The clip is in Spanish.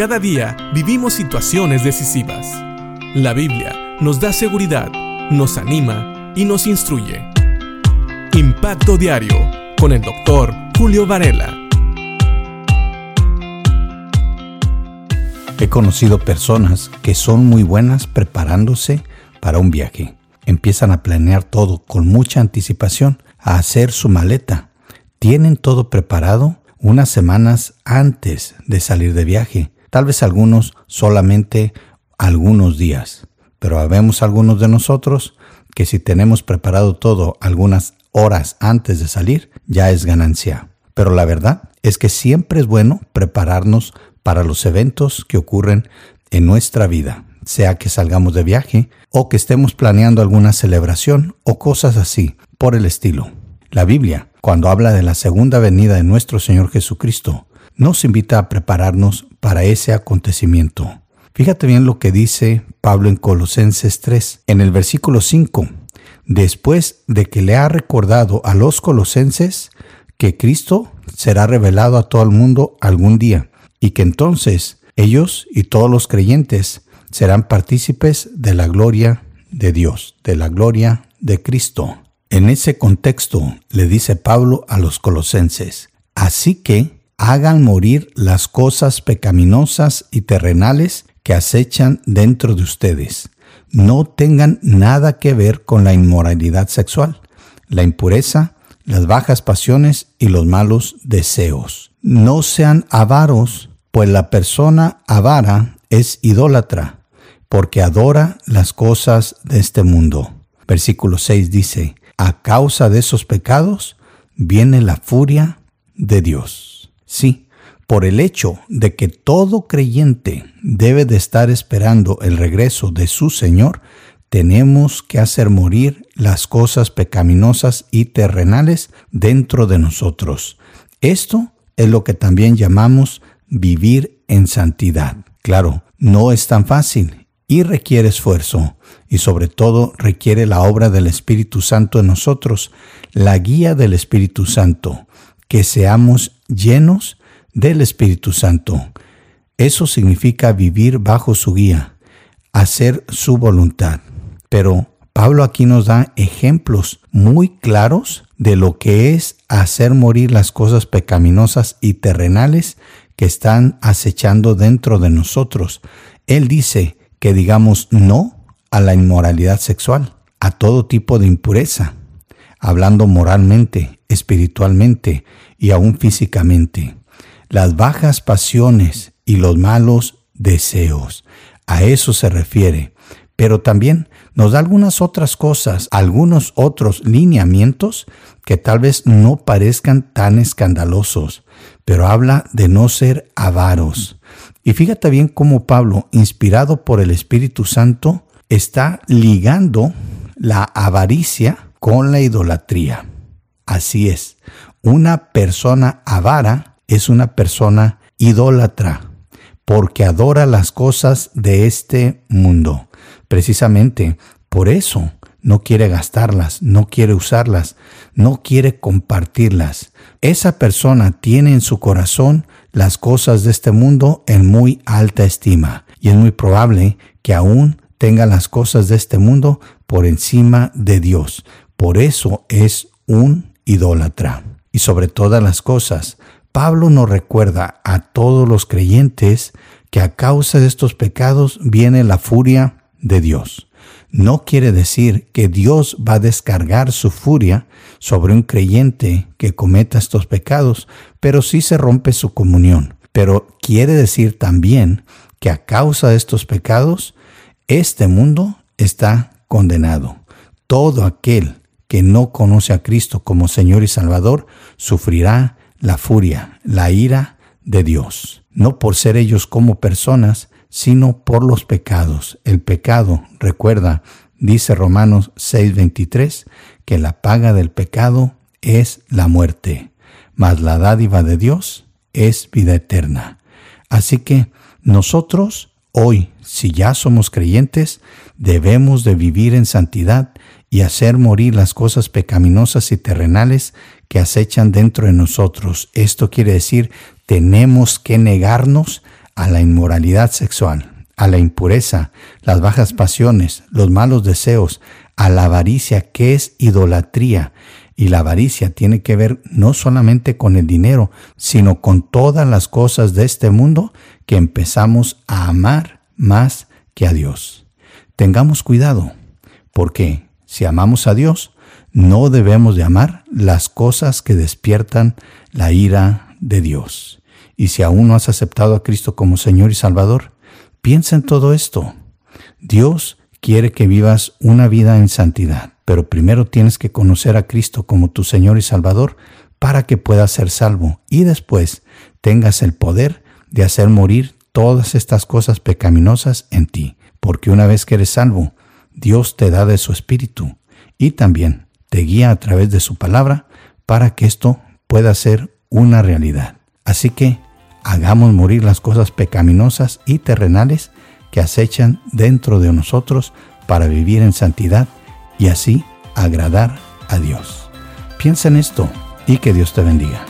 Cada día vivimos situaciones decisivas. La Biblia nos da seguridad, nos anima y nos instruye. Impacto Diario con el doctor Julio Varela. He conocido personas que son muy buenas preparándose para un viaje. Empiezan a planear todo con mucha anticipación, a hacer su maleta. Tienen todo preparado unas semanas antes de salir de viaje tal vez algunos solamente algunos días, pero habemos algunos de nosotros que si tenemos preparado todo algunas horas antes de salir, ya es ganancia. Pero la verdad es que siempre es bueno prepararnos para los eventos que ocurren en nuestra vida, sea que salgamos de viaje o que estemos planeando alguna celebración o cosas así, por el estilo. La Biblia, cuando habla de la segunda venida de nuestro Señor Jesucristo, nos invita a prepararnos para ese acontecimiento. Fíjate bien lo que dice Pablo en Colosenses 3, en el versículo 5, después de que le ha recordado a los colosenses que Cristo será revelado a todo el mundo algún día y que entonces ellos y todos los creyentes serán partícipes de la gloria de Dios, de la gloria de Cristo. En ese contexto le dice Pablo a los colosenses, así que hagan morir las cosas pecaminosas y terrenales que acechan dentro de ustedes. No tengan nada que ver con la inmoralidad sexual, la impureza, las bajas pasiones y los malos deseos. No sean avaros, pues la persona avara es idólatra, porque adora las cosas de este mundo. Versículo 6 dice, a causa de esos pecados viene la furia de Dios. Sí, por el hecho de que todo creyente debe de estar esperando el regreso de su Señor, tenemos que hacer morir las cosas pecaminosas y terrenales dentro de nosotros. Esto es lo que también llamamos vivir en santidad. Claro, no es tan fácil y requiere esfuerzo y sobre todo requiere la obra del Espíritu Santo en nosotros, la guía del Espíritu Santo, que seamos llenos del Espíritu Santo. Eso significa vivir bajo su guía, hacer su voluntad. Pero Pablo aquí nos da ejemplos muy claros de lo que es hacer morir las cosas pecaminosas y terrenales que están acechando dentro de nosotros. Él dice que digamos no a la inmoralidad sexual, a todo tipo de impureza, hablando moralmente, espiritualmente y aún físicamente. Las bajas pasiones y los malos deseos. A eso se refiere. Pero también nos da algunas otras cosas, algunos otros lineamientos que tal vez no parezcan tan escandalosos, pero habla de no ser avaros. Y fíjate bien cómo Pablo, inspirado por el Espíritu Santo, está ligando la avaricia con la idolatría. Así es, una persona avara es una persona idólatra, porque adora las cosas de este mundo. Precisamente por eso no quiere gastarlas, no quiere usarlas, no quiere compartirlas. Esa persona tiene en su corazón las cosas de este mundo en muy alta estima y es muy probable que aún tenga las cosas de este mundo por encima de Dios. Por eso es un idólatra. Y sobre todas las cosas, Pablo nos recuerda a todos los creyentes que a causa de estos pecados viene la furia de Dios. No quiere decir que Dios va a descargar su furia sobre un creyente que cometa estos pecados, pero sí se rompe su comunión. Pero quiere decir también que a causa de estos pecados, este mundo está condenado. Todo aquel que no conoce a Cristo como Señor y Salvador sufrirá la furia, la ira de Dios, no por ser ellos como personas, sino por los pecados. El pecado, recuerda, dice Romanos 6:23, que la paga del pecado es la muerte, mas la dádiva de Dios es vida eterna. Así que nosotros hoy, si ya somos creyentes, debemos de vivir en santidad y hacer morir las cosas pecaminosas y terrenales que acechan dentro de nosotros. Esto quiere decir, tenemos que negarnos a la inmoralidad sexual, a la impureza, las bajas pasiones, los malos deseos, a la avaricia que es idolatría. Y la avaricia tiene que ver no solamente con el dinero, sino con todas las cosas de este mundo que empezamos a amar más que a Dios. Tengamos cuidado, porque si amamos a Dios, no debemos de amar las cosas que despiertan la ira de Dios. Y si aún no has aceptado a Cristo como Señor y Salvador, piensa en todo esto. Dios quiere que vivas una vida en santidad, pero primero tienes que conocer a Cristo como tu Señor y Salvador para que puedas ser salvo y después tengas el poder de hacer morir todas estas cosas pecaminosas en ti, porque una vez que eres salvo, Dios te da de su Espíritu y también te guía a través de su palabra para que esto pueda ser una realidad. Así que hagamos morir las cosas pecaminosas y terrenales que acechan dentro de nosotros para vivir en santidad y así agradar a Dios. Piensa en esto y que Dios te bendiga.